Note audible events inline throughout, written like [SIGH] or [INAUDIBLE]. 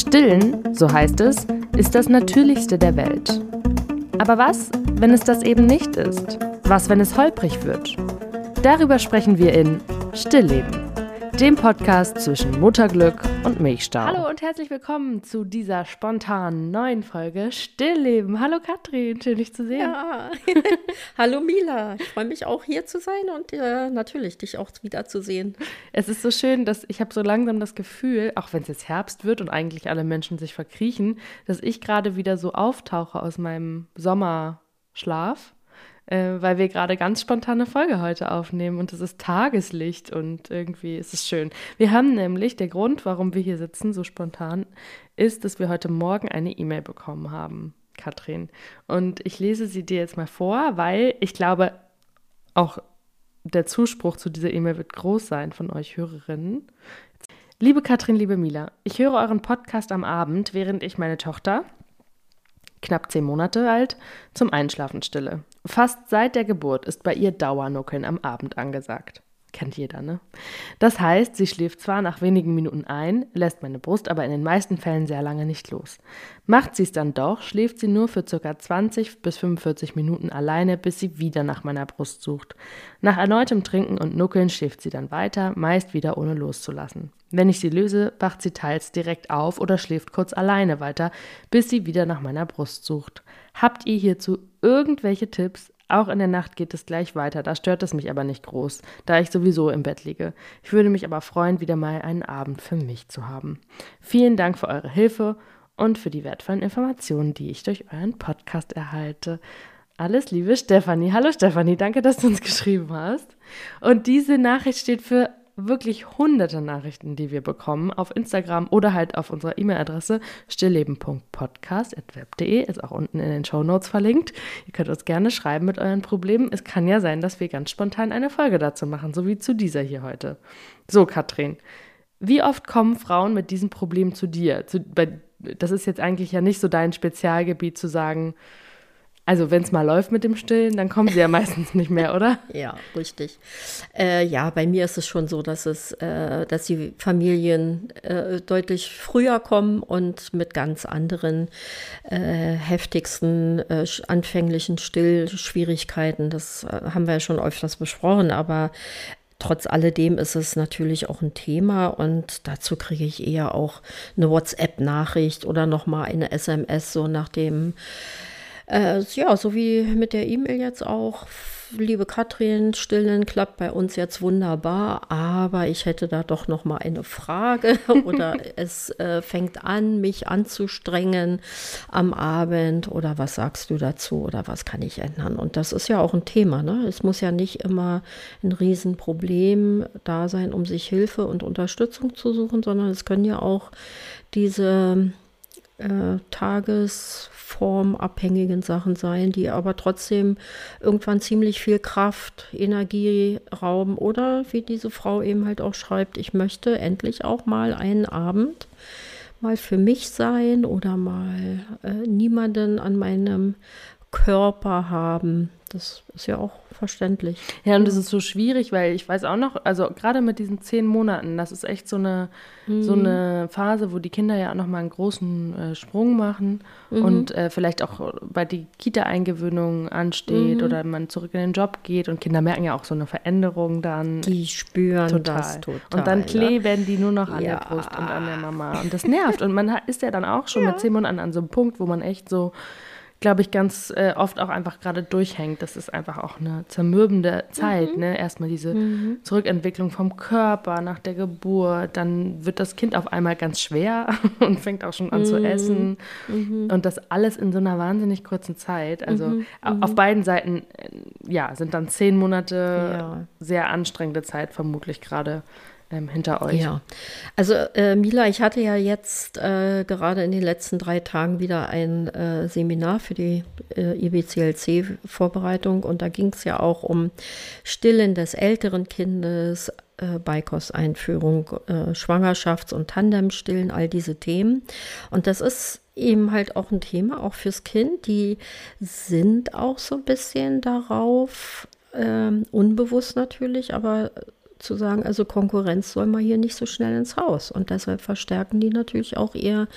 Stillen, so heißt es, ist das Natürlichste der Welt. Aber was, wenn es das eben nicht ist? Was, wenn es holprig wird? Darüber sprechen wir in Stillleben dem Podcast zwischen Mutterglück und Milchstau. Hallo und herzlich willkommen zu dieser spontanen neuen Folge Stillleben. Hallo Katrin, schön dich zu sehen. Ja. [LAUGHS] Hallo Mila, ich freue mich auch hier zu sein und äh, natürlich dich auch wieder zu sehen. Es ist so schön, dass ich habe so langsam das Gefühl, auch wenn es jetzt Herbst wird und eigentlich alle Menschen sich verkriechen, dass ich gerade wieder so auftauche aus meinem Sommerschlaf äh, weil wir gerade ganz spontane Folge heute aufnehmen und es ist Tageslicht und irgendwie ist es schön. Wir haben nämlich, der Grund, warum wir hier sitzen, so spontan, ist, dass wir heute Morgen eine E-Mail bekommen haben, Katrin. Und ich lese sie dir jetzt mal vor, weil ich glaube, auch der Zuspruch zu dieser E-Mail wird groß sein von euch Hörerinnen. Liebe Katrin, liebe Mila, ich höre euren Podcast am Abend, während ich meine Tochter, knapp zehn Monate alt, zum Einschlafen stille. Fast seit der Geburt ist bei ihr Dauernuckeln am Abend angesagt. Kennt jeder, ne? Das heißt, sie schläft zwar nach wenigen Minuten ein, lässt meine Brust aber in den meisten Fällen sehr lange nicht los. Macht sie es dann doch, schläft sie nur für ca. 20 bis 45 Minuten alleine, bis sie wieder nach meiner Brust sucht. Nach erneutem Trinken und Nuckeln schläft sie dann weiter, meist wieder ohne loszulassen. Wenn ich sie löse, wacht sie teils direkt auf oder schläft kurz alleine weiter, bis sie wieder nach meiner Brust sucht. Habt ihr hierzu irgendwelche Tipps? Auch in der Nacht geht es gleich weiter, da stört es mich aber nicht groß, da ich sowieso im Bett liege. Ich würde mich aber freuen, wieder mal einen Abend für mich zu haben. Vielen Dank für eure Hilfe und für die wertvollen Informationen, die ich durch euren Podcast erhalte. Alles Liebe, Stefanie. Hallo Stefanie, danke, dass du uns geschrieben hast. Und diese Nachricht steht für wirklich hunderte Nachrichten, die wir bekommen auf Instagram oder halt auf unserer E-Mail-Adresse stillleben.podcast.web.de, ist auch unten in den Show Notes verlinkt. Ihr könnt uns gerne schreiben mit euren Problemen. Es kann ja sein, dass wir ganz spontan eine Folge dazu machen, so wie zu dieser hier heute. So, Katrin, wie oft kommen Frauen mit diesem Problem zu dir? Zu, bei, das ist jetzt eigentlich ja nicht so dein Spezialgebiet zu sagen, also wenn es mal läuft mit dem Stillen, dann kommen sie ja meistens [LAUGHS] nicht mehr, oder? Ja, richtig. Äh, ja, bei mir ist es schon so, dass es, äh, dass die Familien äh, deutlich früher kommen und mit ganz anderen äh, heftigsten äh, anfänglichen Stillschwierigkeiten. Das äh, haben wir ja schon öfters besprochen, aber Trotz alledem ist es natürlich auch ein Thema und dazu kriege ich eher auch eine WhatsApp-Nachricht oder nochmal eine SMS, so nach dem äh, ja, so wie mit der E-Mail jetzt auch. Liebe Katrin, Stillen klappt bei uns jetzt wunderbar, aber ich hätte da doch noch mal eine Frage [LAUGHS] oder es äh, fängt an, mich anzustrengen am Abend oder was sagst du dazu oder was kann ich ändern? Und das ist ja auch ein Thema. Ne? Es muss ja nicht immer ein Riesenproblem da sein, um sich Hilfe und Unterstützung zu suchen, sondern es können ja auch diese äh, tagesformabhängigen Sachen sein, die aber trotzdem irgendwann ziemlich viel Kraft, Energie rauben. Oder wie diese Frau eben halt auch schreibt, ich möchte endlich auch mal einen Abend mal für mich sein oder mal äh, niemanden an meinem Körper haben. Das ist ja auch verständlich. Ja, und das ist so schwierig, weil ich weiß auch noch, also gerade mit diesen zehn Monaten, das ist echt so eine, mhm. so eine Phase, wo die Kinder ja auch nochmal einen großen äh, Sprung machen mhm. und äh, vielleicht auch bei die Kita-Eingewöhnung ansteht mhm. oder man zurück in den Job geht und Kinder merken ja auch so eine Veränderung dann. Die spüren total. das total. Und dann kleben die nur noch an ja. der Brust und an der Mama. Und das nervt. und man ist ja dann auch schon [LAUGHS] ja. mit zehn Monaten an so einem Punkt, wo man echt so glaube ich, ganz äh, oft auch einfach gerade durchhängt. Das ist einfach auch eine zermürbende Zeit. Mhm. Ne? Erstmal diese mhm. Zurückentwicklung vom Körper nach der Geburt. Dann wird das Kind auf einmal ganz schwer [LAUGHS] und fängt auch schon an mhm. zu essen. Mhm. Und das alles in so einer wahnsinnig kurzen Zeit. Also mhm. auf beiden Seiten, äh, ja, sind dann zehn Monate ja. sehr anstrengende Zeit vermutlich gerade ähm, hinter euch. Ja, also äh, Mila, ich hatte ja jetzt äh, gerade in den letzten drei Tagen wieder ein äh, Seminar für die äh, IBCLC-Vorbereitung und da ging es ja auch um Stillen des älteren Kindes, äh, Beikosteinführung, äh, Schwangerschafts- und Tandemstillen, all diese Themen. Und das ist eben halt auch ein Thema, auch fürs Kind. Die sind auch so ein bisschen darauf, ähm, unbewusst natürlich, aber zu sagen, also Konkurrenz soll mal hier nicht so schnell ins Haus. Und deshalb verstärken die natürlich auch ihr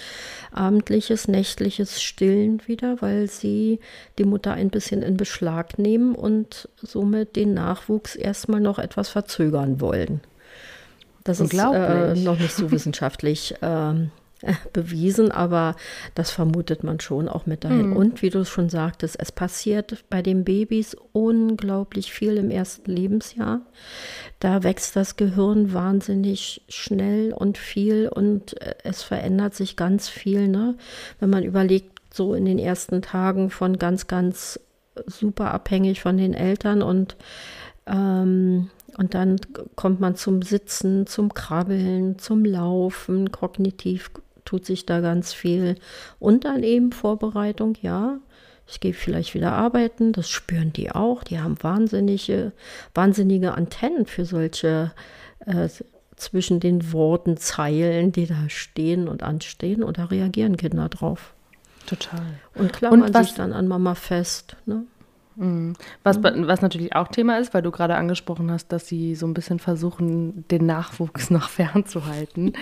abendliches, nächtliches Stillen wieder, weil sie die Mutter ein bisschen in Beschlag nehmen und somit den Nachwuchs erstmal noch etwas verzögern wollen. Das ist äh, noch nicht so [LAUGHS] wissenschaftlich ähm, [LAUGHS] bewiesen, aber das vermutet man schon auch mit dahin. Mhm. Und wie du schon sagtest, es passiert bei den Babys unglaublich viel im ersten Lebensjahr. Da wächst das Gehirn wahnsinnig schnell und viel und äh, es verändert sich ganz viel. Ne? Wenn man überlegt, so in den ersten Tagen von ganz, ganz super abhängig von den Eltern und ähm, und dann kommt man zum Sitzen, zum Krabbeln, zum Laufen, kognitiv tut sich da ganz viel. Und dann eben Vorbereitung, ja. Ich gehe vielleicht wieder arbeiten, das spüren die auch. Die haben wahnsinnige, wahnsinnige Antennen für solche äh, zwischen den Worten Zeilen, die da stehen und anstehen. Und da reagieren Kinder drauf. Total. Und klammern und sich dann an Mama fest. Ne? Mhm. Was, mhm. was natürlich auch Thema ist, weil du gerade angesprochen hast, dass sie so ein bisschen versuchen, den Nachwuchs [LAUGHS] noch fernzuhalten.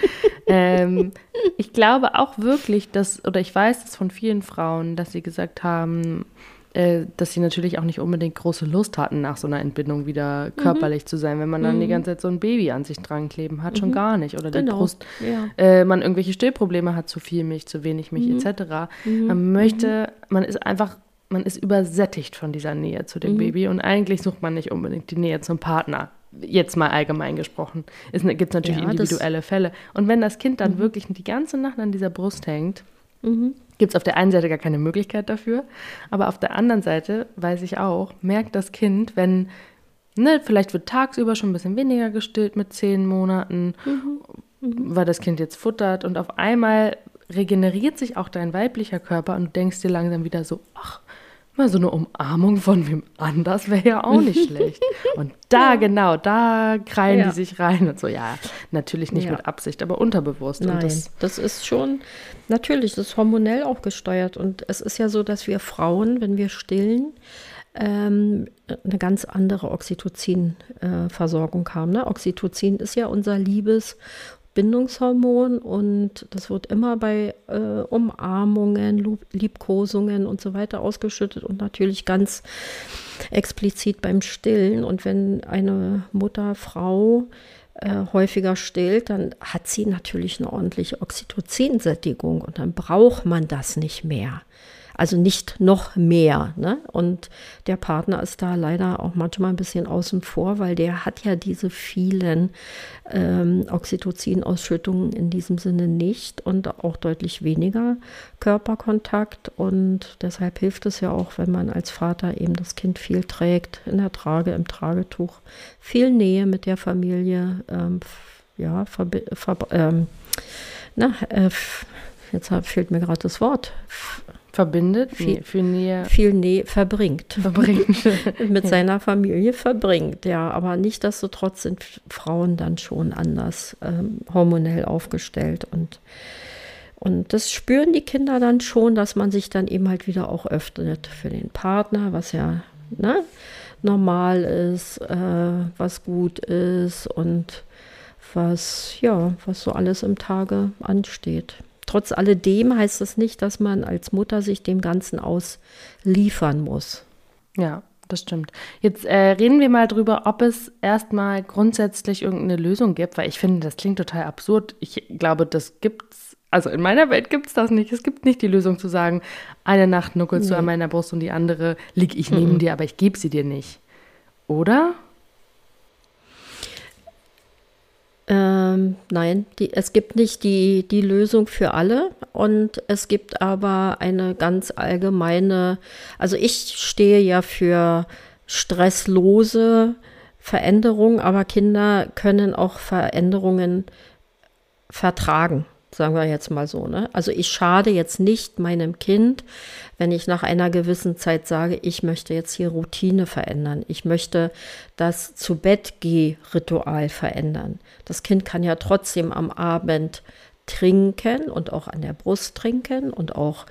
ähm, ich glaube auch wirklich, dass, oder ich weiß es von vielen Frauen, dass sie gesagt haben, äh, dass sie natürlich auch nicht unbedingt große Lust hatten, nach so einer Entbindung wieder mhm. körperlich mhm. zu sein, wenn man dann mhm. die ganze Zeit so ein Baby an sich dran kleben hat, schon mhm. gar nicht. Oder genau. die Brust, ja. äh, man irgendwelche Stillprobleme hat, zu viel Milch, zu wenig Milch, etc. Man möchte, man ist einfach man ist übersättigt von dieser Nähe zu dem mhm. Baby und eigentlich sucht man nicht unbedingt die Nähe zum Partner. Jetzt mal allgemein gesprochen. Es gibt natürlich ja, individuelle Fälle. Und wenn das Kind dann mhm. wirklich die ganze Nacht an dieser Brust hängt, mhm. gibt es auf der einen Seite gar keine Möglichkeit dafür, aber auf der anderen Seite, weiß ich auch, merkt das Kind, wenn, ne, vielleicht wird tagsüber schon ein bisschen weniger gestillt mit zehn Monaten, mhm. Mhm. weil das Kind jetzt futtert und auf einmal regeneriert sich auch dein weiblicher Körper und du denkst dir langsam wieder so, ach, Mal so eine Umarmung von wem anders wäre ja auch nicht schlecht. [LAUGHS] Und da, ja. genau, da kreien ja. die sich rein und so. Ja, natürlich nicht ja. mit Absicht, aber unterbewusst. Nein, das, das, ist schon, natürlich, das ist hormonell auch gesteuert. Und es ist ja so, dass wir Frauen, wenn wir stillen, ähm, eine ganz andere Oxytocin-Versorgung äh, haben. Ne? Oxytocin ist ja unser Liebes- Bindungshormon und das wird immer bei äh, Umarmungen, Liebkosungen und so weiter ausgeschüttet und natürlich ganz explizit beim Stillen. Und wenn eine Mutter, Frau äh, häufiger stillt, dann hat sie natürlich eine ordentliche Oxytocinsättigung und dann braucht man das nicht mehr. Also nicht noch mehr. Ne? Und der Partner ist da leider auch manchmal ein bisschen außen vor, weil der hat ja diese vielen ähm, Oxytocin-Ausschüttungen in diesem Sinne nicht und auch deutlich weniger Körperkontakt. Und deshalb hilft es ja auch, wenn man als Vater eben das Kind viel trägt, in der Trage, im Tragetuch, viel Nähe mit der Familie, ähm, ja, ähm, na, äh, jetzt fehlt mir gerade das Wort. Verbindet? Viel, nee, für Nähe. Viel Nähe verbringt. Verbringt. [LAUGHS] Mit [LAUGHS] seiner Familie verbringt, ja. Aber nicht, dass so trotz sind Frauen dann schon anders ähm, hormonell aufgestellt. Und, und das spüren die Kinder dann schon, dass man sich dann eben halt wieder auch öffnet für den Partner, was ja ne, normal ist, äh, was gut ist und was, ja, was so alles im Tage ansteht. Trotz alledem heißt das nicht, dass man als Mutter sich dem Ganzen ausliefern muss. Ja, das stimmt. Jetzt äh, reden wir mal drüber, ob es erstmal grundsätzlich irgendeine Lösung gibt, weil ich finde, das klingt total absurd. Ich glaube, das gibt's. Also in meiner Welt gibt es das nicht. Es gibt nicht die Lösung zu sagen, eine Nacht nuckelst nee. du an meiner Brust und die andere lieg ich neben mhm. dir, aber ich gebe sie dir nicht. Oder? Ähm, nein, die, es gibt nicht die, die Lösung für alle und es gibt aber eine ganz allgemeine, also ich stehe ja für stresslose Veränderungen, aber Kinder können auch Veränderungen vertragen sagen wir jetzt mal so. Ne? Also ich schade jetzt nicht meinem Kind, wenn ich nach einer gewissen Zeit sage, ich möchte jetzt hier Routine verändern. Ich möchte das zu Bett Ritual verändern. Das Kind kann ja trotzdem am Abend trinken und auch an der Brust trinken und auch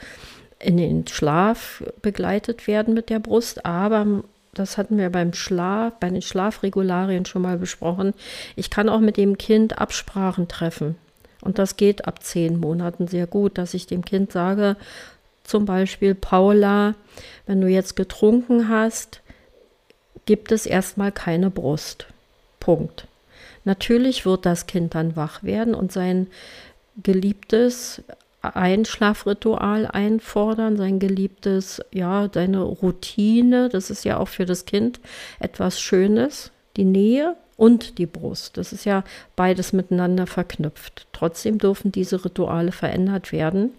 in den Schlaf begleitet werden mit der Brust, aber das hatten wir beim Schlaf, bei den Schlafregularien schon mal besprochen. Ich kann auch mit dem Kind Absprachen treffen. Und das geht ab zehn Monaten sehr gut, dass ich dem Kind sage, zum Beispiel, Paula, wenn du jetzt getrunken hast, gibt es erstmal keine Brust. Punkt. Natürlich wird das Kind dann wach werden und sein geliebtes Einschlafritual einfordern, sein geliebtes, ja, seine Routine. Das ist ja auch für das Kind etwas Schönes, die Nähe und die Brust. Das ist ja beides miteinander verknüpft. Trotzdem dürfen diese Rituale verändert werden.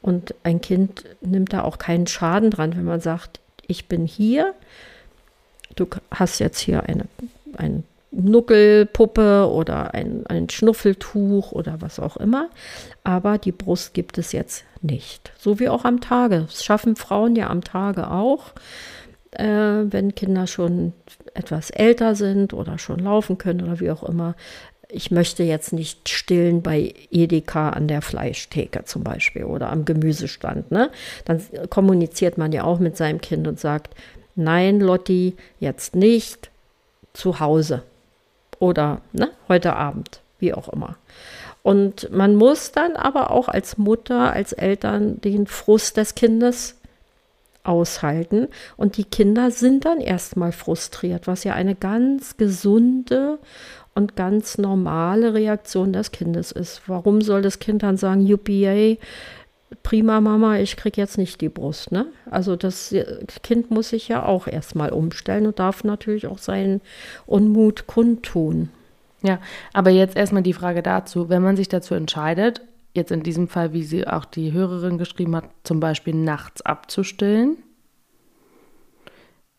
Und ein Kind nimmt da auch keinen Schaden dran, wenn man sagt, ich bin hier, du hast jetzt hier eine, ein Nuckelpuppe oder ein, ein Schnuffeltuch oder was auch immer. Aber die Brust gibt es jetzt nicht. So wie auch am Tage. Das schaffen Frauen ja am Tage auch. Äh, wenn Kinder schon etwas älter sind oder schon laufen können oder wie auch immer. Ich möchte jetzt nicht stillen bei Edeka an der Fleischtheke zum Beispiel oder am Gemüsestand. Ne? Dann kommuniziert man ja auch mit seinem Kind und sagt, nein, Lotti, jetzt nicht, zu Hause oder ne, heute Abend, wie auch immer. Und man muss dann aber auch als Mutter, als Eltern den Frust des Kindes aushalten. Und die Kinder sind dann erstmal frustriert, was ja eine ganz gesunde und ganz normale Reaktion des Kindes ist. Warum soll das Kind dann sagen, UPA, prima Mama, ich kriege jetzt nicht die Brust. Ne? Also das Kind muss sich ja auch erstmal umstellen und darf natürlich auch seinen Unmut kundtun. Ja, aber jetzt erstmal die Frage dazu, wenn man sich dazu entscheidet, jetzt in diesem Fall, wie sie auch die Hörerin geschrieben hat, zum Beispiel nachts abzustillen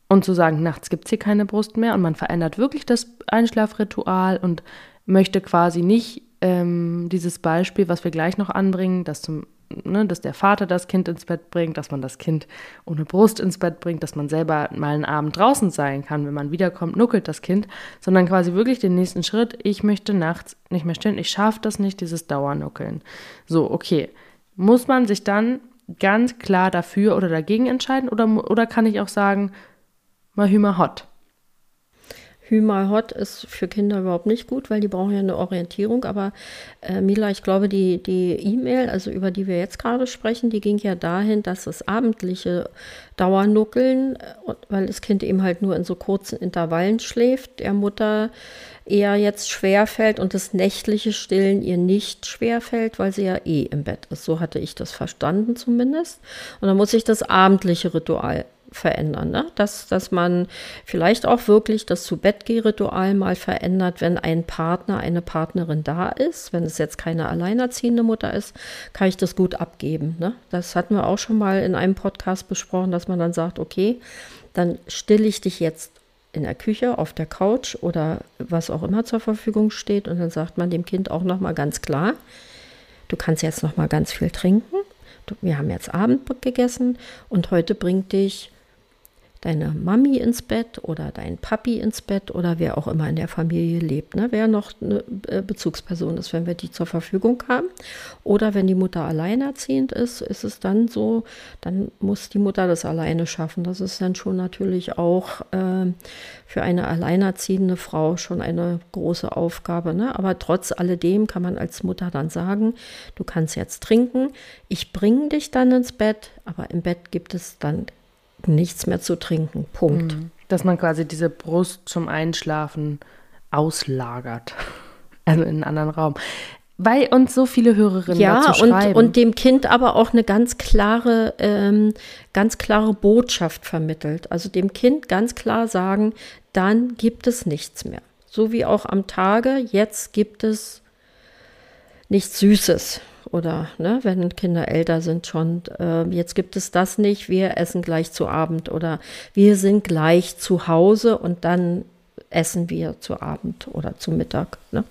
und zu sagen, nachts gibt es hier keine Brust mehr und man verändert wirklich das Einschlafritual und möchte quasi nicht ähm, dieses Beispiel, was wir gleich noch anbringen, dass zum ne, dass der Vater das Kind ins Bett bringt, dass man das Kind ohne Brust ins Bett bringt, dass man selber mal einen Abend draußen sein kann. Wenn man wiederkommt, nuckelt das Kind, sondern quasi wirklich den nächsten Schritt. Ich möchte nachts nicht mehr stillen, ich schaffe das nicht, dieses Dauernuckeln. So, okay. Muss man sich dann ganz klar dafür oder dagegen entscheiden oder, oder kann ich auch sagen, mal hümer Hot ist für Kinder überhaupt nicht gut, weil die brauchen ja eine Orientierung. Aber äh, Mila, ich glaube, die E-Mail, also über die wir jetzt gerade sprechen, die ging ja dahin, dass das abendliche Dauernuckeln, äh, weil das Kind eben halt nur in so kurzen Intervallen schläft, der Mutter eher jetzt schwerfällt und das nächtliche Stillen ihr nicht schwerfällt, weil sie ja eh im Bett ist. So hatte ich das verstanden zumindest. Und dann muss ich das abendliche Ritual verändern. Ne? Dass, dass man vielleicht auch wirklich das Zu-Bett-Geh-Ritual mal verändert, wenn ein Partner, eine Partnerin da ist. Wenn es jetzt keine alleinerziehende Mutter ist, kann ich das gut abgeben. Ne? Das hatten wir auch schon mal in einem Podcast besprochen, dass man dann sagt, okay, dann stille ich dich jetzt in der Küche, auf der Couch oder was auch immer zur Verfügung steht. Und dann sagt man dem Kind auch nochmal ganz klar, du kannst jetzt nochmal ganz viel trinken. Wir haben jetzt Abend gegessen und heute bringt dich deine Mami ins Bett oder dein Papi ins Bett oder wer auch immer in der Familie lebt, ne? wer noch eine äh, Bezugsperson ist, wenn wir die zur Verfügung haben. Oder wenn die Mutter alleinerziehend ist, ist es dann so, dann muss die Mutter das alleine schaffen. Das ist dann schon natürlich auch äh, für eine alleinerziehende Frau schon eine große Aufgabe. Ne? Aber trotz alledem kann man als Mutter dann sagen, du kannst jetzt trinken, ich bringe dich dann ins Bett, aber im Bett gibt es dann nichts mehr zu trinken. Punkt. Mhm. Dass man quasi diese Brust zum Einschlafen auslagert. [LAUGHS] Also in einen anderen Raum. Weil uns so viele Hörerinnen ja, dazu schreiben. Und, und dem Kind aber auch eine ganz klare, ähm, ganz klare Botschaft vermittelt. Also dem Kind ganz klar sagen, dann gibt es nichts mehr. So wie auch am Tage, jetzt gibt es nichts Süßes oder ne, wenn Kinder älter sind schon, äh, jetzt gibt es das nicht, wir essen gleich zu Abend oder wir sind gleich zu Hause und dann essen wir zu Abend oder zu Mittag. Ne?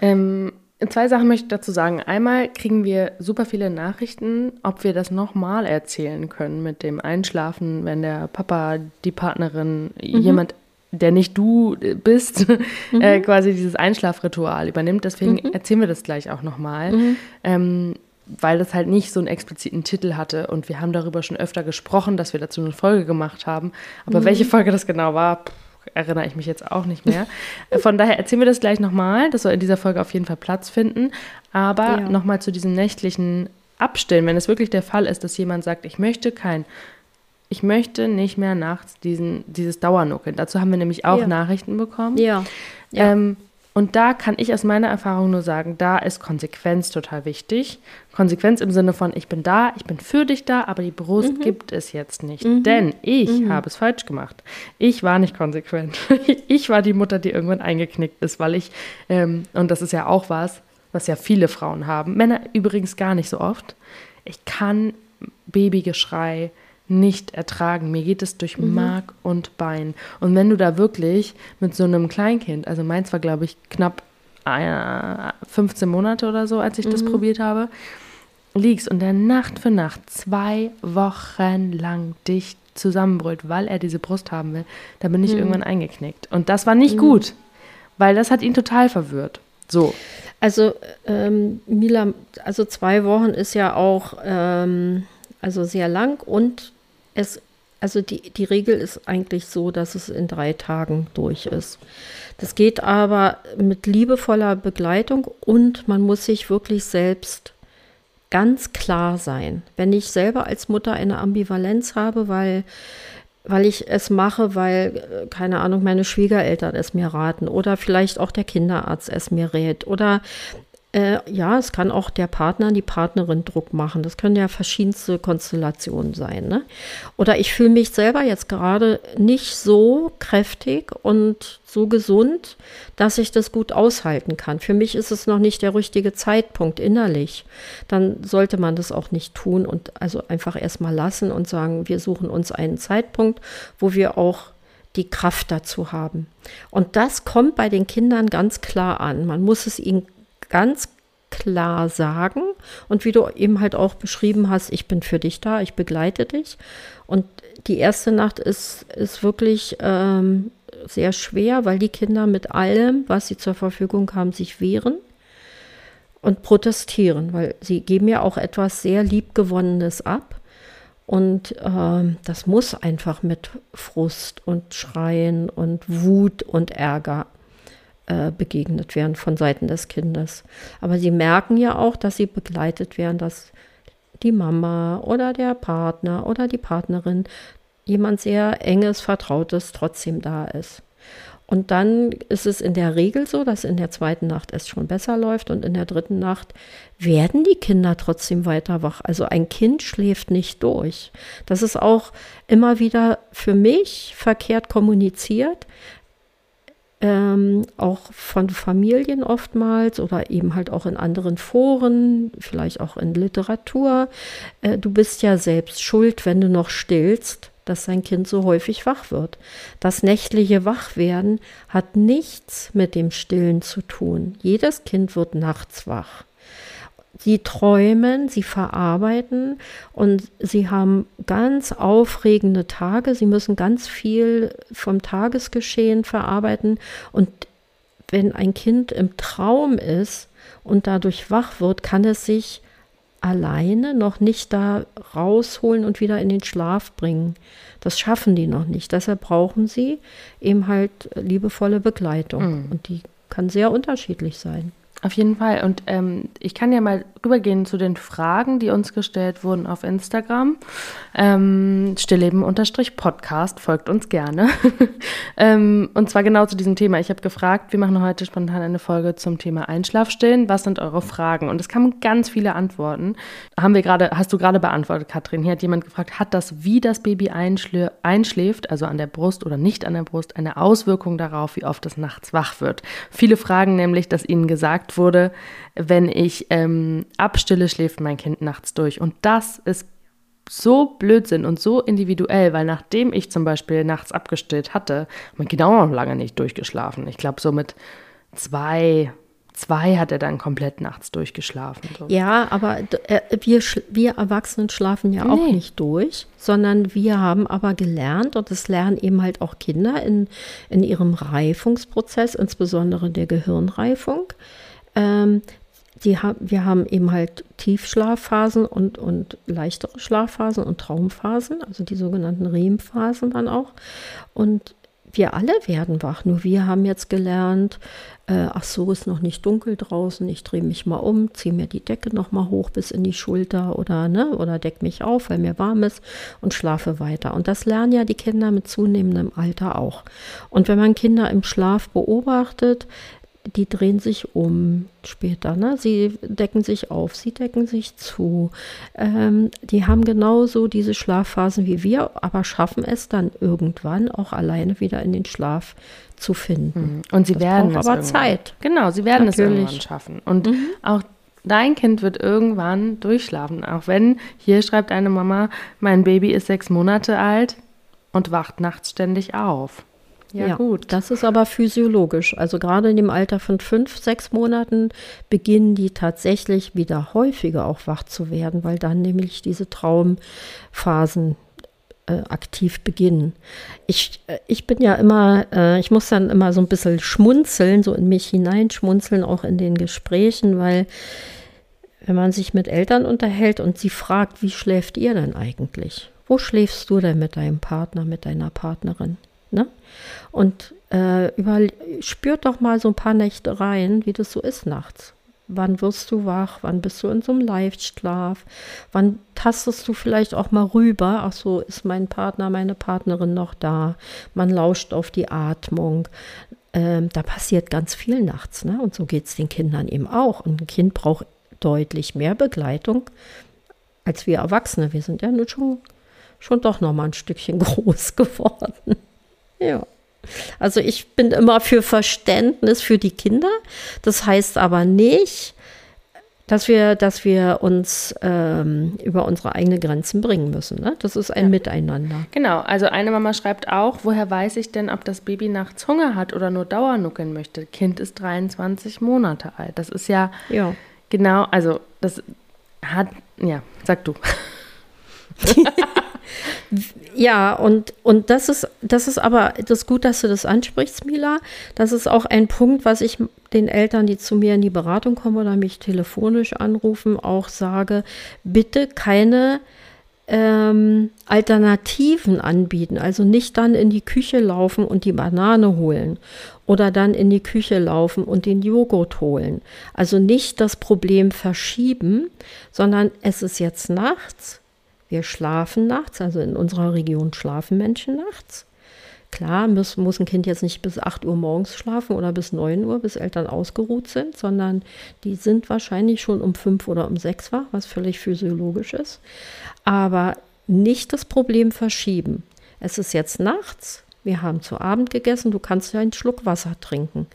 Ähm, zwei Sachen möchte ich dazu sagen. Einmal kriegen wir super viele Nachrichten, ob wir das nochmal erzählen können mit dem Einschlafen, wenn der Papa, die Partnerin, mhm. jemand der nicht du äh, bist, [LAUGHS] mhm. äh, quasi dieses Einschlafritual übernimmt. Deswegen mhm. erzählen wir das gleich auch nochmal. Mhm. Ähm, weil das halt nicht so einen expliziten Titel hatte. Und wir haben darüber schon öfter gesprochen, dass wir dazu eine Folge gemacht haben. Aber mhm. welche Folge das genau war, pff, erinnere ich mich jetzt auch nicht mehr. [LAUGHS] Von daher erzählen wir das gleich nochmal. Das soll in dieser Folge auf jeden Fall Platz finden. Aber ja. nochmal zu diesem nächtlichen Abstillen. Wenn es wirklich der Fall ist, dass jemand sagt, ich möchte kein ich möchte nicht mehr nachts diesen, dieses Dauernuckeln. Dazu haben wir nämlich auch ja. Nachrichten bekommen. Ja. ja. Ähm, und da kann ich aus meiner Erfahrung nur sagen, da ist Konsequenz total wichtig. Konsequenz im Sinne von, ich bin da, ich bin für dich da, aber die Brust mhm. gibt es jetzt nicht. Mhm. Denn ich mhm. habe es falsch gemacht. Ich war nicht konsequent. [LAUGHS] ich war die Mutter, die irgendwann eingeknickt ist, weil ich, ähm, und das ist ja auch was, was ja viele Frauen haben, Männer übrigens gar nicht so oft. Ich kann Babygeschrei, nicht ertragen. Mir geht es durch mhm. Mark und Bein. Und wenn du da wirklich mit so einem Kleinkind, also meins war, glaube ich, knapp 15 Monate oder so, als ich mhm. das probiert habe, liegst und der Nacht für Nacht zwei Wochen lang dich zusammenbrüllt, weil er diese Brust haben will, da bin ich mhm. irgendwann eingeknickt. Und das war nicht mhm. gut, weil das hat ihn total verwirrt. So. Also, ähm, Mila, also zwei Wochen ist ja auch ähm, also sehr lang und es, also die, die Regel ist eigentlich so, dass es in drei Tagen durch ist. Das geht aber mit liebevoller Begleitung und man muss sich wirklich selbst ganz klar sein. Wenn ich selber als Mutter eine Ambivalenz habe, weil weil ich es mache, weil, äh, keine Ahnung, meine Schwiegereltern es mir raten oder vielleicht auch der Kinderarzt es mir rät oder äh, ja, es kann auch der Partner, die Partnerin Druck machen. Das können ja verschiedenste Konstellationen sein. Ne? Oder ich fühle mich selber jetzt gerade nicht so kräftig und so gesund, dass ich das gut aushalten kann. Für mich ist es noch nicht der richtige Zeitpunkt innerlich. Dann sollte man das auch nicht tun und also einfach erstmal lassen und sagen, wir suchen uns einen Zeitpunkt, wo wir auch die Kraft dazu haben. Und das kommt bei den Kindern ganz klar an. Man muss es ihnen ganz klar sagen. Und wie du eben halt auch beschrieben hast, ich bin für dich da, ich begleite dich. Und die erste Nacht ist, ist wirklich ähm, sehr schwer, weil die Kinder mit allem, was sie zur Verfügung haben, sich wehren und protestieren, weil sie geben ja auch etwas sehr liebgewonnenes ab. Und ähm, das muss einfach mit Frust und Schreien und Wut und Ärger äh, begegnet werden von Seiten des Kindes. Aber sie merken ja auch, dass sie begleitet werden, dass die Mama oder der Partner oder die Partnerin jemand sehr enges, vertrautes trotzdem da ist. Und dann ist es in der Regel so, dass in der zweiten Nacht es schon besser läuft und in der dritten Nacht werden die Kinder trotzdem weiter wach. Also ein Kind schläft nicht durch. Das ist auch immer wieder für mich verkehrt kommuniziert ähm, auch von Familien oftmals oder eben halt auch in anderen Foren, vielleicht auch in Literatur. Äh, du bist ja selbst schuld, wenn du noch stillst, dass dein Kind so häufig wach wird. Das nächtliche Wachwerden hat nichts mit dem Stillen zu tun. Jedes Kind wird nachts wach. Sie träumen, sie verarbeiten und sie haben ganz aufregende Tage. Sie müssen ganz viel vom Tagesgeschehen verarbeiten. Und wenn ein Kind im Traum ist und dadurch wach wird, kann es sich alleine noch nicht da rausholen und wieder in den Schlaf bringen. Das schaffen die noch nicht. Deshalb brauchen sie eben halt liebevolle Begleitung. Mhm. Und die kann sehr unterschiedlich sein. Auf jeden Fall. Und ähm, ich kann ja mal rübergehen zu den Fragen, die uns gestellt wurden auf Instagram. Ähm, Stillleben-Podcast, folgt uns gerne. [LAUGHS] ähm, und zwar genau zu diesem Thema. Ich habe gefragt, wir machen heute spontan eine Folge zum Thema Einschlafstillen. Was sind eure Fragen? Und es kamen ganz viele Antworten. Haben wir gerade, hast du gerade beantwortet, Katrin. Hier hat jemand gefragt, hat das, wie das Baby einschlä einschläft, also an der Brust oder nicht an der Brust, eine Auswirkung darauf, wie oft es nachts wach wird? Viele fragen nämlich, dass ihnen gesagt wurde, wenn ich ähm, abstille, schläft mein Kind nachts durch. Und das ist so Blödsinn und so individuell, weil nachdem ich zum Beispiel nachts abgestillt hatte, mein Kind auch noch lange nicht durchgeschlafen. Ich glaube, so mit zwei, zwei hat er dann komplett nachts durchgeschlafen. So. Ja, aber äh, wir, wir Erwachsenen schlafen ja auch nee. nicht durch, sondern wir haben aber gelernt, und das lernen eben halt auch Kinder in, in ihrem Reifungsprozess, insbesondere der Gehirnreifung, ähm, die ha wir haben eben halt Tiefschlafphasen und, und leichtere Schlafphasen und Traumphasen, also die sogenannten REM-Phasen dann auch. Und wir alle werden wach, nur wir haben jetzt gelernt, äh, ach so, ist noch nicht dunkel draußen, ich drehe mich mal um, ziehe mir die Decke noch mal hoch bis in die Schulter oder, ne, oder deck mich auf, weil mir warm ist und schlafe weiter. Und das lernen ja die Kinder mit zunehmendem Alter auch. Und wenn man Kinder im Schlaf beobachtet, die drehen sich um später. Ne? Sie decken sich auf, sie decken sich zu. Ähm, die haben genauso diese Schlafphasen wie wir, aber schaffen es dann irgendwann auch alleine wieder in den Schlaf zu finden. Mhm. Und sie das werden braucht es aber. Zeit. Genau, sie werden Natürlich. es irgendwann schaffen. Und mhm. auch dein Kind wird irgendwann durchschlafen. Auch wenn, hier schreibt eine Mama, mein Baby ist sechs Monate alt und wacht nachts ständig auf. Ja, ja, gut. Das ist aber physiologisch. Also gerade in dem Alter von fünf, sechs Monaten beginnen die tatsächlich wieder häufiger auch wach zu werden, weil dann nämlich diese Traumphasen äh, aktiv beginnen. Ich, äh, ich bin ja immer, äh, ich muss dann immer so ein bisschen schmunzeln, so in mich hineinschmunzeln, auch in den Gesprächen, weil wenn man sich mit Eltern unterhält und sie fragt, wie schläft ihr denn eigentlich? Wo schläfst du denn mit deinem Partner, mit deiner Partnerin? Ne? Und äh, über, spürt doch mal so ein paar Nächte rein, wie das so ist nachts. Wann wirst du wach? Wann bist du in so einem Leichtschlaf? Wann tastest du vielleicht auch mal rüber? Ach so, ist mein Partner, meine Partnerin noch da? Man lauscht auf die Atmung. Ähm, da passiert ganz viel nachts. Ne? Und so geht es den Kindern eben auch. Und ein Kind braucht deutlich mehr Begleitung als wir Erwachsene. Wir sind ja nun schon, schon doch noch mal ein Stückchen [LAUGHS] groß geworden. Ja. Also ich bin immer für Verständnis für die Kinder. Das heißt aber nicht, dass wir, dass wir uns ähm, über unsere eigenen Grenzen bringen müssen. Ne? Das ist ein ja. Miteinander. Genau, also eine Mama schreibt auch, woher weiß ich denn, ob das Baby nachts Hunger hat oder nur Dauernuckeln möchte? Kind ist 23 Monate alt. Das ist ja, ja. genau, also das hat, ja, sag du. [LAUGHS] Ja, und, und das ist, das ist aber das ist gut, dass du das ansprichst, Mila. Das ist auch ein Punkt, was ich den Eltern, die zu mir in die Beratung kommen oder mich telefonisch anrufen, auch sage, bitte keine ähm, Alternativen anbieten. Also nicht dann in die Küche laufen und die Banane holen oder dann in die Küche laufen und den Joghurt holen. Also nicht das Problem verschieben, sondern es ist jetzt nachts wir schlafen nachts, also in unserer Region schlafen Menschen nachts. Klar, muss, muss ein Kind jetzt nicht bis 8 Uhr morgens schlafen oder bis 9 Uhr, bis Eltern ausgeruht sind, sondern die sind wahrscheinlich schon um 5 oder um 6 wach, was völlig physiologisch ist. Aber nicht das Problem verschieben. Es ist jetzt nachts, wir haben zu Abend gegessen, du kannst ja einen Schluck Wasser trinken.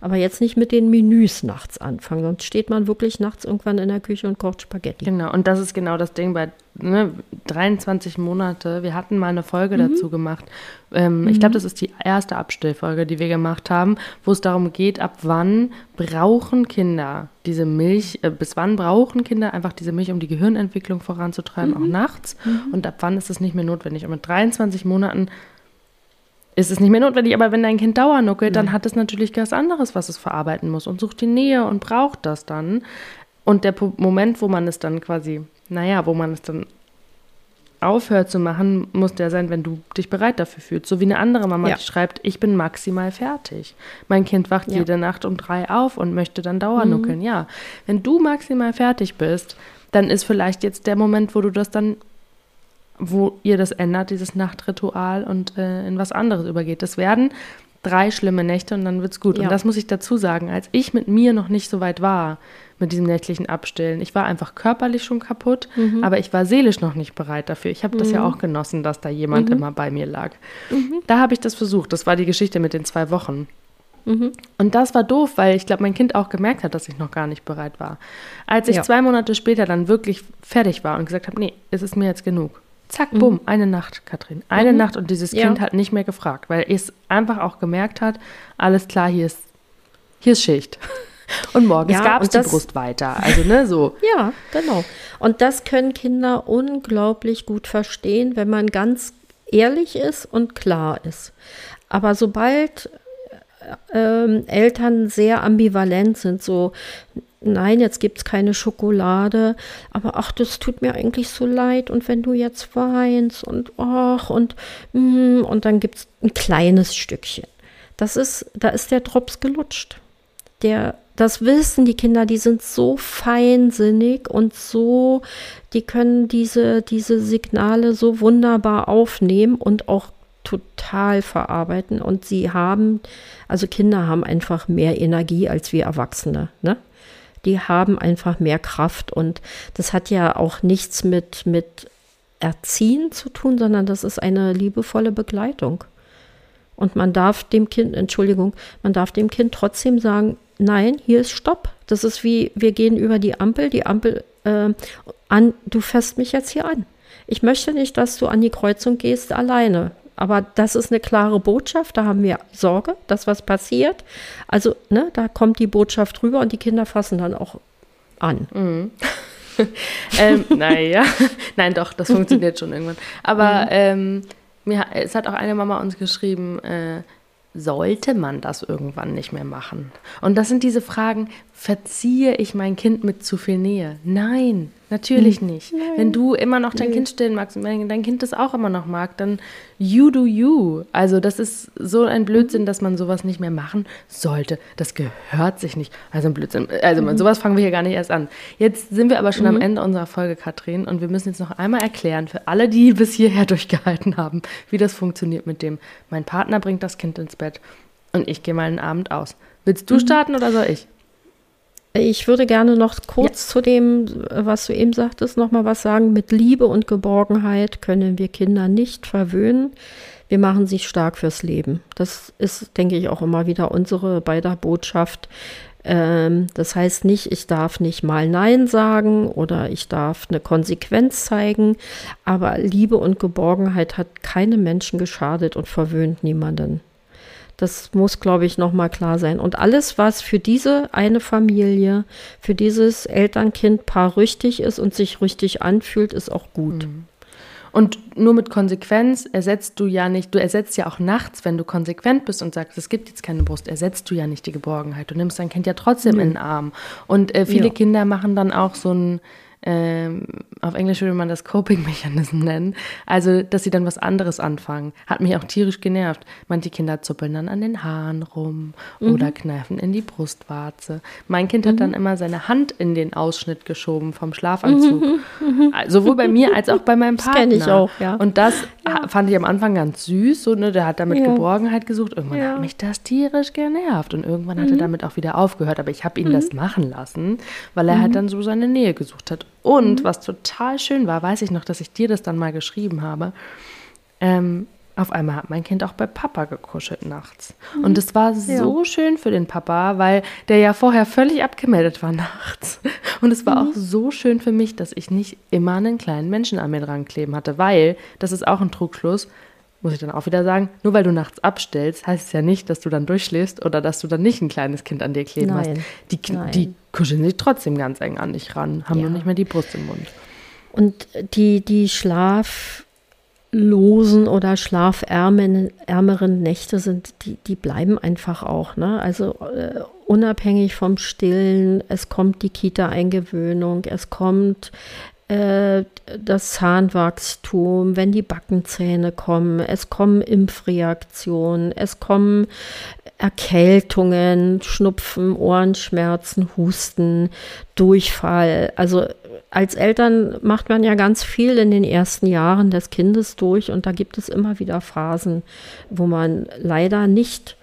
Aber jetzt nicht mit den Menüs nachts anfangen, sonst steht man wirklich nachts irgendwann in der Küche und kocht Spaghetti. Genau, und das ist genau das Ding bei ne, 23 Monate. Wir hatten mal eine Folge mhm. dazu gemacht. Ähm, mhm. Ich glaube, das ist die erste Abstillfolge, die wir gemacht haben, wo es darum geht, ab wann brauchen Kinder diese Milch, äh, bis wann brauchen Kinder einfach diese Milch, um die Gehirnentwicklung voranzutreiben, mhm. auch nachts. Mhm. Und ab wann ist es nicht mehr notwendig. Und mit 23 Monaten ist es nicht mehr notwendig. Aber wenn dein Kind dauernuckelt, dann hat es natürlich ganz anderes, was es verarbeiten muss und sucht die Nähe und braucht das dann. Und der Moment, wo man es dann quasi, naja, wo man es dann aufhört zu machen, muss der sein, wenn du dich bereit dafür fühlst. So wie eine andere Mama, ja. die schreibt, ich bin maximal fertig. Mein Kind wacht ja. jede Nacht um drei auf und möchte dann dauernuckeln. Mhm. Ja, wenn du maximal fertig bist, dann ist vielleicht jetzt der Moment, wo du das dann wo ihr das ändert, dieses Nachtritual und äh, in was anderes übergeht. Das werden drei schlimme Nächte und dann wird's gut. Ja. Und das muss ich dazu sagen, als ich mit mir noch nicht so weit war mit diesem nächtlichen Abstillen. Ich war einfach körperlich schon kaputt, mhm. aber ich war seelisch noch nicht bereit dafür. Ich habe mhm. das ja mhm. auch genossen, dass da jemand mhm. immer bei mir lag. Mhm. Da habe ich das versucht. Das war die Geschichte mit den zwei Wochen. Mhm. Und das war doof, weil ich glaube, mein Kind auch gemerkt hat, dass ich noch gar nicht bereit war. Als ich ja. zwei Monate später dann wirklich fertig war und gesagt habe, nee, es ist mir jetzt genug, Zack, bumm, mhm. eine Nacht, Katrin. Eine mhm. Nacht und dieses Kind ja. hat nicht mehr gefragt, weil es einfach auch gemerkt hat, alles klar, hier ist, hier ist Schicht. [LAUGHS] Und morgens ja, gab es die Brust weiter. Also, ne, so. [LAUGHS] ja, genau. Und das können Kinder unglaublich gut verstehen, wenn man ganz ehrlich ist und klar ist. Aber sobald ähm, Eltern sehr ambivalent sind, so nein, jetzt gibt es keine Schokolade, aber ach, das tut mir eigentlich so leid und wenn du jetzt weinst und ach und mm, und dann gibt es ein kleines Stückchen. Das ist, da ist der Drops gelutscht. Der, das wissen die Kinder, die sind so feinsinnig und so, die können diese, diese Signale so wunderbar aufnehmen und auch total verarbeiten und sie haben, also Kinder haben einfach mehr Energie als wir Erwachsene, ne? Die haben einfach mehr Kraft und das hat ja auch nichts mit, mit Erziehen zu tun, sondern das ist eine liebevolle Begleitung. Und man darf dem Kind, Entschuldigung, man darf dem Kind trotzdem sagen, nein, hier ist Stopp. Das ist wie, wir gehen über die Ampel, die Ampel äh, an, du fährst mich jetzt hier an. Ich möchte nicht, dass du an die Kreuzung gehst alleine. Aber das ist eine klare Botschaft, da haben wir Sorge, dass was passiert. Also, ne, da kommt die Botschaft rüber und die Kinder fassen dann auch an. Mhm. [LAUGHS] ähm, naja, [LAUGHS] nein, doch, das funktioniert schon irgendwann. Aber mhm. ähm, mir, es hat auch eine Mama uns geschrieben, äh, sollte man das irgendwann nicht mehr machen? Und das sind diese Fragen, verziehe ich mein Kind mit zu viel Nähe? Nein, natürlich hm. nicht. Nein. Wenn du immer noch dein nee. Kind stillen magst und wenn dein Kind das auch immer noch mag, dann you do you. Also das ist so ein Blödsinn, dass man sowas nicht mehr machen sollte. Das gehört sich nicht. Also ein Blödsinn. Also mhm. sowas fangen wir hier gar nicht erst an. Jetzt sind wir aber schon mhm. am Ende unserer Folge, Katrin, und wir müssen jetzt noch einmal erklären für alle, die bis hierher [LAUGHS] durchgehalten haben, wie das funktioniert mit dem, mein Partner bringt das Kind ins Bett und ich gehe mal einen Abend aus. Willst du mhm. starten oder soll ich? Ich würde gerne noch kurz ja. zu dem, was du eben sagtest, noch mal was sagen. Mit Liebe und Geborgenheit können wir Kinder nicht verwöhnen. Wir machen sie stark fürs Leben. Das ist, denke ich, auch immer wieder unsere beider Botschaft. Ähm, das heißt nicht, ich darf nicht mal Nein sagen oder ich darf eine Konsequenz zeigen. Aber Liebe und Geborgenheit hat keinem Menschen geschadet und verwöhnt niemanden. Das muss, glaube ich, nochmal klar sein. Und alles, was für diese eine Familie, für dieses Eltern-Kind-Paar richtig ist und sich richtig anfühlt, ist auch gut. Mhm. Und nur mit Konsequenz ersetzt du ja nicht, du ersetzt ja auch nachts, wenn du konsequent bist und sagst, es gibt jetzt keine Brust, ersetzt du ja nicht die Geborgenheit. Du nimmst dein Kind ja trotzdem mhm. in den Arm. Und äh, viele ja. Kinder machen dann auch so ein ähm, auf Englisch würde man das Coping-Mechanism nennen. Also, dass sie dann was anderes anfangen. Hat mich auch tierisch genervt. Manche Kinder zuppeln dann an den Haaren rum mhm. oder kneifen in die Brustwarze. Mein Kind mhm. hat dann immer seine Hand in den Ausschnitt geschoben vom Schlafanzug. Mhm. mhm. [LAUGHS] Sowohl bei mir als auch bei meinem Partner. Das kenne ich auch, ja. Und das ja. fand ich am Anfang ganz süß. So, ne, der hat damit ja. Geborgenheit gesucht. Irgendwann hat mich das tierisch genervt. Und irgendwann hat er mhm. damit auch wieder aufgehört. Aber ich habe ihn das mhm. machen lassen, weil er halt dann so seine Nähe gesucht hat. Und mhm. was total schön war, weiß ich noch, dass ich dir das dann mal geschrieben habe. Ähm, auf einmal hat mein Kind auch bei Papa gekuschelt nachts. Mhm. Und es war so ja. schön für den Papa, weil der ja vorher völlig abgemeldet war [LAUGHS] nachts. Und es war mhm. auch so schön für mich, dass ich nicht immer einen kleinen Menschen an mir dran kleben hatte, weil, das ist auch ein Trugschluss, muss ich dann auch wieder sagen, nur weil du nachts abstellst, heißt es ja nicht, dass du dann durchschläfst oder dass du dann nicht ein kleines Kind an dir kleben Nein. hast. Die, Nein. die kuscheln sich trotzdem ganz eng an dich ran, haben ja. nur nicht mehr die Brust im Mund. Und die, die schlaflosen oder schlafärmeren Nächte sind, die, die bleiben einfach auch. Ne? Also äh, unabhängig vom Stillen, es kommt die Kita-Eingewöhnung, es kommt äh, das Zahnwachstum, wenn die Backenzähne kommen, es kommen Impfreaktionen, es kommen Erkältungen, Schnupfen, Ohrenschmerzen, Husten, Durchfall. Also als Eltern macht man ja ganz viel in den ersten Jahren des Kindes durch und da gibt es immer wieder Phasen, wo man leider nicht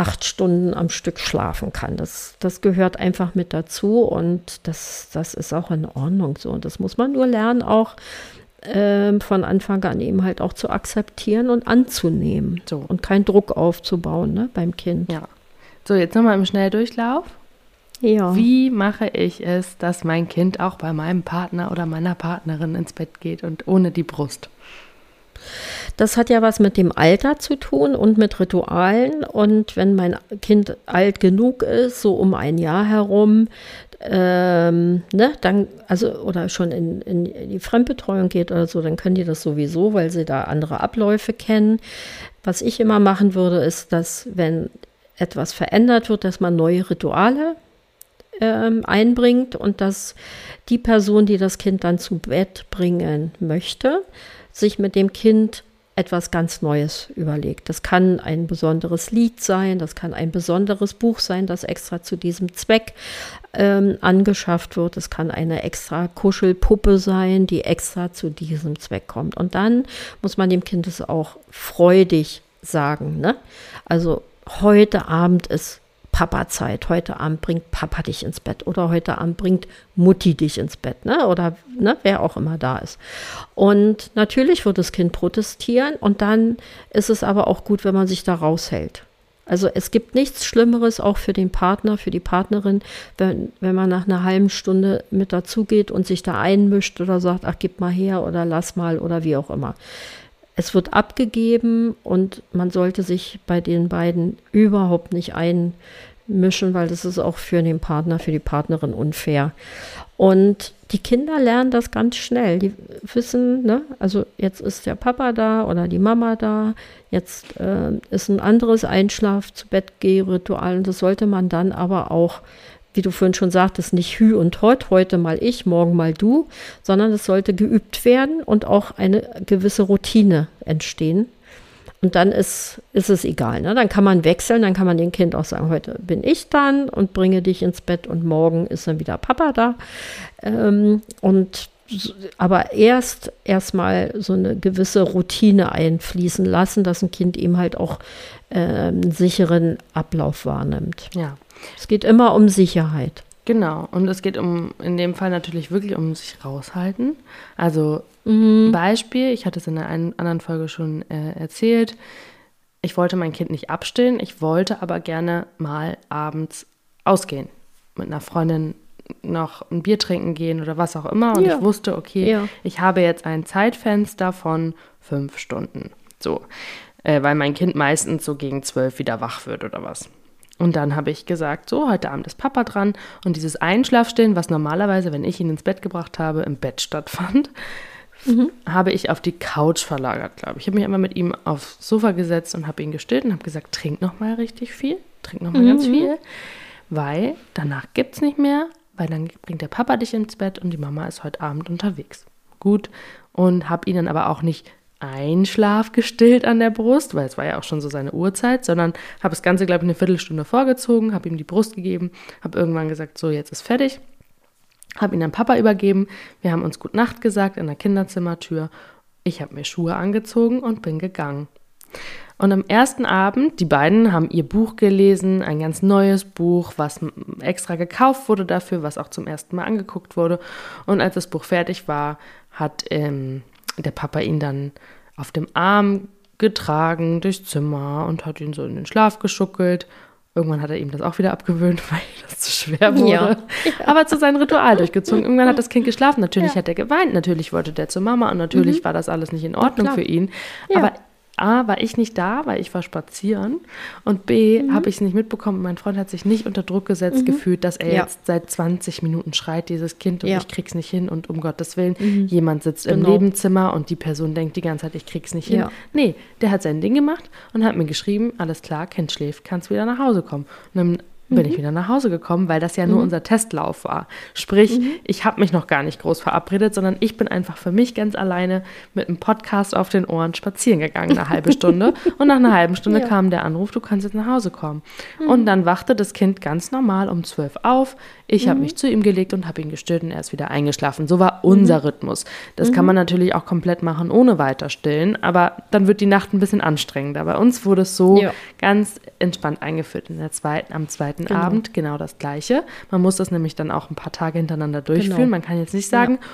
acht Stunden am Stück schlafen kann. Das, das gehört einfach mit dazu und das, das ist auch in Ordnung so. Und das muss man nur lernen, auch äh, von Anfang an eben halt auch zu akzeptieren und anzunehmen. So. Und keinen Druck aufzubauen ne, beim Kind. Ja. So, jetzt nochmal im Schnelldurchlauf. Ja. Wie mache ich es, dass mein Kind auch bei meinem Partner oder meiner Partnerin ins Bett geht und ohne die Brust? Das hat ja was mit dem Alter zu tun und mit Ritualen. Und wenn mein Kind alt genug ist, so um ein Jahr herum, ähm, ne, dann, also, oder schon in, in die Fremdbetreuung geht oder so, dann können die das sowieso, weil sie da andere Abläufe kennen. Was ich immer machen würde, ist, dass, wenn etwas verändert wird, dass man neue Rituale ähm, einbringt und dass die Person, die das Kind dann zu Bett bringen möchte, sich mit dem Kind etwas ganz Neues überlegt. Das kann ein besonderes Lied sein, das kann ein besonderes Buch sein, das extra zu diesem Zweck ähm, angeschafft wird. Es kann eine extra Kuschelpuppe sein, die extra zu diesem Zweck kommt. Und dann muss man dem Kind es auch freudig sagen. Ne? Also heute Abend ist Papa-Zeit. Heute Abend bringt Papa dich ins Bett oder heute Abend bringt Mutti dich ins Bett, ne? Oder ne, wer auch immer da ist. Und natürlich wird das Kind protestieren und dann ist es aber auch gut, wenn man sich da raushält. Also es gibt nichts Schlimmeres auch für den Partner, für die Partnerin, wenn, wenn man nach einer halben Stunde mit dazugeht und sich da einmischt oder sagt, ach, gib mal her oder lass mal oder wie auch immer. Es wird abgegeben und man sollte sich bei den beiden überhaupt nicht einmischen, weil das ist auch für den Partner, für die Partnerin unfair. Und die Kinder lernen das ganz schnell. Die wissen, ne, also jetzt ist der Papa da oder die Mama da, jetzt äh, ist ein anderes Einschlaf zu Bett ritual und das sollte man dann aber auch wie du vorhin schon sagtest, nicht Hü und Hot, heute mal ich, morgen mal du, sondern es sollte geübt werden und auch eine gewisse Routine entstehen. Und dann ist, ist es egal. Ne? Dann kann man wechseln, dann kann man dem Kind auch sagen, heute bin ich dann und bringe dich ins Bett und morgen ist dann wieder Papa da. Ähm, und aber erst erstmal so eine gewisse Routine einfließen lassen, dass ein Kind eben halt auch äh, einen sicheren Ablauf wahrnimmt. Ja. Es geht immer um Sicherheit. Genau, und es geht um in dem Fall natürlich wirklich um sich raushalten. Also mhm. Beispiel, ich hatte es in einer anderen Folge schon äh, erzählt. Ich wollte mein Kind nicht abstillen, ich wollte aber gerne mal abends ausgehen. Mit einer Freundin noch ein Bier trinken gehen oder was auch immer. Und ja. ich wusste, okay, ja. ich habe jetzt ein Zeitfenster von fünf Stunden. So, äh, weil mein Kind meistens so gegen zwölf wieder wach wird oder was. Und dann habe ich gesagt, so, heute Abend ist Papa dran. Und dieses Einschlafstillen, was normalerweise, wenn ich ihn ins Bett gebracht habe, im Bett stattfand, mhm. habe ich auf die Couch verlagert, glaube ich. Ich habe mich einmal mit ihm aufs Sofa gesetzt und habe ihn gestillt und habe gesagt, trink noch mal richtig viel, trink noch mal mhm. ganz viel, weil danach gibt es nicht mehr, weil dann bringt der Papa dich ins Bett und die Mama ist heute Abend unterwegs. Gut. Und habe ihn dann aber auch nicht Einschlaf gestillt an der Brust, weil es war ja auch schon so seine Uhrzeit, sondern habe das Ganze, glaube ich, eine Viertelstunde vorgezogen, habe ihm die Brust gegeben, habe irgendwann gesagt, so, jetzt ist fertig, habe ihn an Papa übergeben, wir haben uns Gut Nacht gesagt in der Kinderzimmertür, ich habe mir Schuhe angezogen und bin gegangen. Und am ersten Abend, die beiden haben ihr Buch gelesen, ein ganz neues Buch, was extra gekauft wurde dafür, was auch zum ersten Mal angeguckt wurde. Und als das Buch fertig war, hat ähm, der Papa ihn dann auf dem Arm getragen durchs Zimmer und hat ihn so in den Schlaf geschuckelt. Irgendwann hat er ihm das auch wieder abgewöhnt, [LAUGHS] weil das zu schwer wurde. Ja. [LAUGHS] Aber zu seinem Ritual durchgezogen. Irgendwann hat das Kind geschlafen. Natürlich ja. hat er geweint. Natürlich wollte der zur Mama und natürlich mhm. war das alles nicht in Ordnung für ihn. Ja. Aber A, war ich nicht da, weil ich war spazieren. Und B, mhm. habe ich es nicht mitbekommen. Mein Freund hat sich nicht unter Druck gesetzt mhm. gefühlt, dass er ja. jetzt seit 20 Minuten schreit, dieses Kind, und ja. ich krieg's nicht hin. Und um Gottes Willen, mhm. jemand sitzt genau. im Nebenzimmer und die Person denkt die ganze Zeit, ich krieg's nicht hin. Ja. Nee, der hat sein Ding gemacht und hat mir geschrieben, alles klar, Kind schläft, kannst wieder nach Hause kommen. Und dann bin mhm. ich wieder nach Hause gekommen, weil das ja nur mhm. unser Testlauf war. Sprich, mhm. ich habe mich noch gar nicht groß verabredet, sondern ich bin einfach für mich ganz alleine mit einem Podcast auf den Ohren spazieren gegangen, eine halbe Stunde. [LAUGHS] Und nach einer halben Stunde ja. kam der Anruf, du kannst jetzt nach Hause kommen. Mhm. Und dann wachte das Kind ganz normal um zwölf auf. Ich habe mhm. mich zu ihm gelegt und habe ihn gestillt und er ist wieder eingeschlafen. So war unser mhm. Rhythmus. Das kann man natürlich auch komplett machen, ohne weiter stillen, aber dann wird die Nacht ein bisschen anstrengender. Bei uns wurde es so ja. ganz entspannt eingeführt in der zweiten, am zweiten zweiten genau. Abend genau das Gleiche. Man muss das nämlich dann auch ein paar Tage hintereinander durchführen. Genau. Man kann jetzt nicht sagen, ja.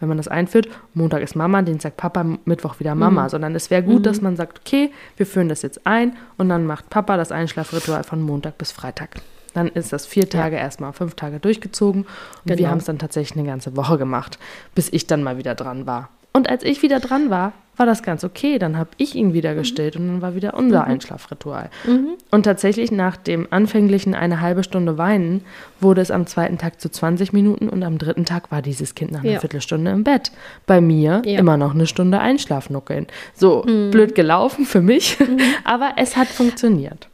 wenn man das einführt, Montag ist Mama, Dienstag Papa, Mittwoch wieder Mama, mhm. sondern es wäre gut, mhm. dass man sagt, okay, wir führen das jetzt ein und dann macht Papa das Einschlafritual von Montag bis Freitag. Dann ist das vier Tage ja. erstmal, fünf Tage durchgezogen und genau. wir haben es dann tatsächlich eine ganze Woche gemacht, bis ich dann mal wieder dran war. Und als ich wieder dran war, war das ganz okay. Dann habe ich ihn wieder gestillt mhm. und dann war wieder unser mhm. Einschlafritual. Mhm. Und tatsächlich nach dem anfänglichen eine halbe Stunde Weinen wurde es am zweiten Tag zu 20 Minuten und am dritten Tag war dieses Kind nach einer ja. Viertelstunde im Bett. Bei mir ja. immer noch eine Stunde Einschlafnuckeln. So mhm. blöd gelaufen für mich, mhm. [LAUGHS] aber es hat funktioniert.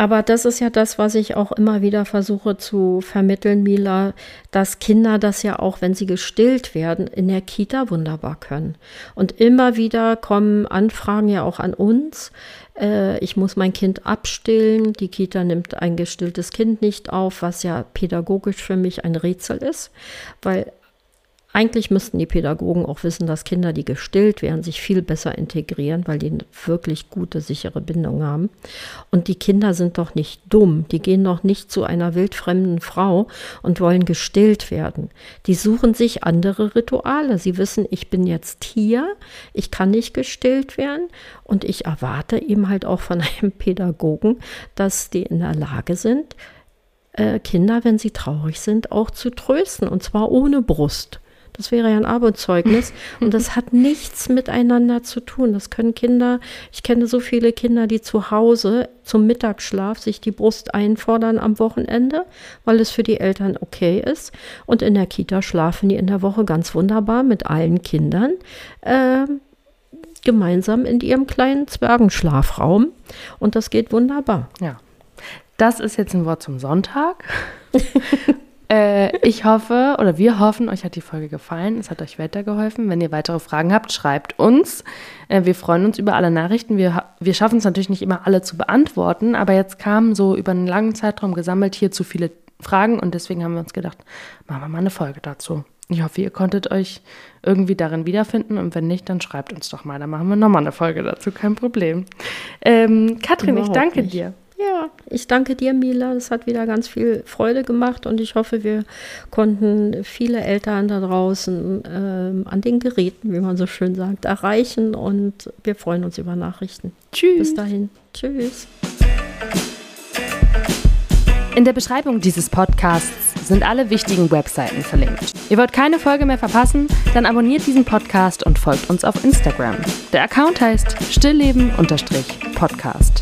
Aber das ist ja das, was ich auch immer wieder versuche zu vermitteln, Mila, dass Kinder das ja auch, wenn sie gestillt werden, in der Kita wunderbar können. Und immer wieder kommen Anfragen ja auch an uns. Äh, ich muss mein Kind abstillen. Die Kita nimmt ein gestilltes Kind nicht auf, was ja pädagogisch für mich ein Rätsel ist, weil eigentlich müssten die Pädagogen auch wissen, dass Kinder, die gestillt werden, sich viel besser integrieren, weil die eine wirklich gute, sichere Bindung haben. Und die Kinder sind doch nicht dumm. Die gehen doch nicht zu einer wildfremden Frau und wollen gestillt werden. Die suchen sich andere Rituale. Sie wissen, ich bin jetzt hier, ich kann nicht gestillt werden und ich erwarte eben halt auch von [LAUGHS] einem Pädagogen, dass die in der Lage sind, äh, Kinder, wenn sie traurig sind, auch zu trösten und zwar ohne Brust. Das wäre ja ein Armutszeugnis. [LAUGHS] Und das hat nichts miteinander zu tun. Das können Kinder, ich kenne so viele Kinder, die zu Hause zum Mittagsschlaf sich die Brust einfordern am Wochenende, weil es für die Eltern okay ist. Und in der Kita schlafen die in der Woche ganz wunderbar mit allen Kindern. Äh, gemeinsam in ihrem kleinen Zwergenschlafraum. Und das geht wunderbar. Ja. Das ist jetzt ein Wort zum Sonntag. [LAUGHS] Äh, ich hoffe oder wir hoffen, euch hat die Folge gefallen. Es hat euch weitergeholfen. Wenn ihr weitere Fragen habt, schreibt uns. Äh, wir freuen uns über alle Nachrichten. Wir, wir schaffen es natürlich nicht immer alle zu beantworten, aber jetzt kamen so über einen langen Zeitraum gesammelt hier zu viele Fragen und deswegen haben wir uns gedacht, machen wir mal eine Folge dazu. Ich hoffe, ihr konntet euch irgendwie darin wiederfinden und wenn nicht, dann schreibt uns doch mal. Dann machen wir nochmal eine Folge dazu, kein Problem. Ähm, Katrin, Überhaupt ich danke nicht. dir. Ja, ich danke dir, Mila. Das hat wieder ganz viel Freude gemacht und ich hoffe, wir konnten viele Eltern da draußen äh, an den Geräten, wie man so schön sagt, erreichen und wir freuen uns über Nachrichten. Tschüss. Bis dahin. Tschüss. In der Beschreibung dieses Podcasts sind alle wichtigen Webseiten verlinkt. Ihr wollt keine Folge mehr verpassen? Dann abonniert diesen Podcast und folgt uns auf Instagram. Der Account heißt stillleben-podcast.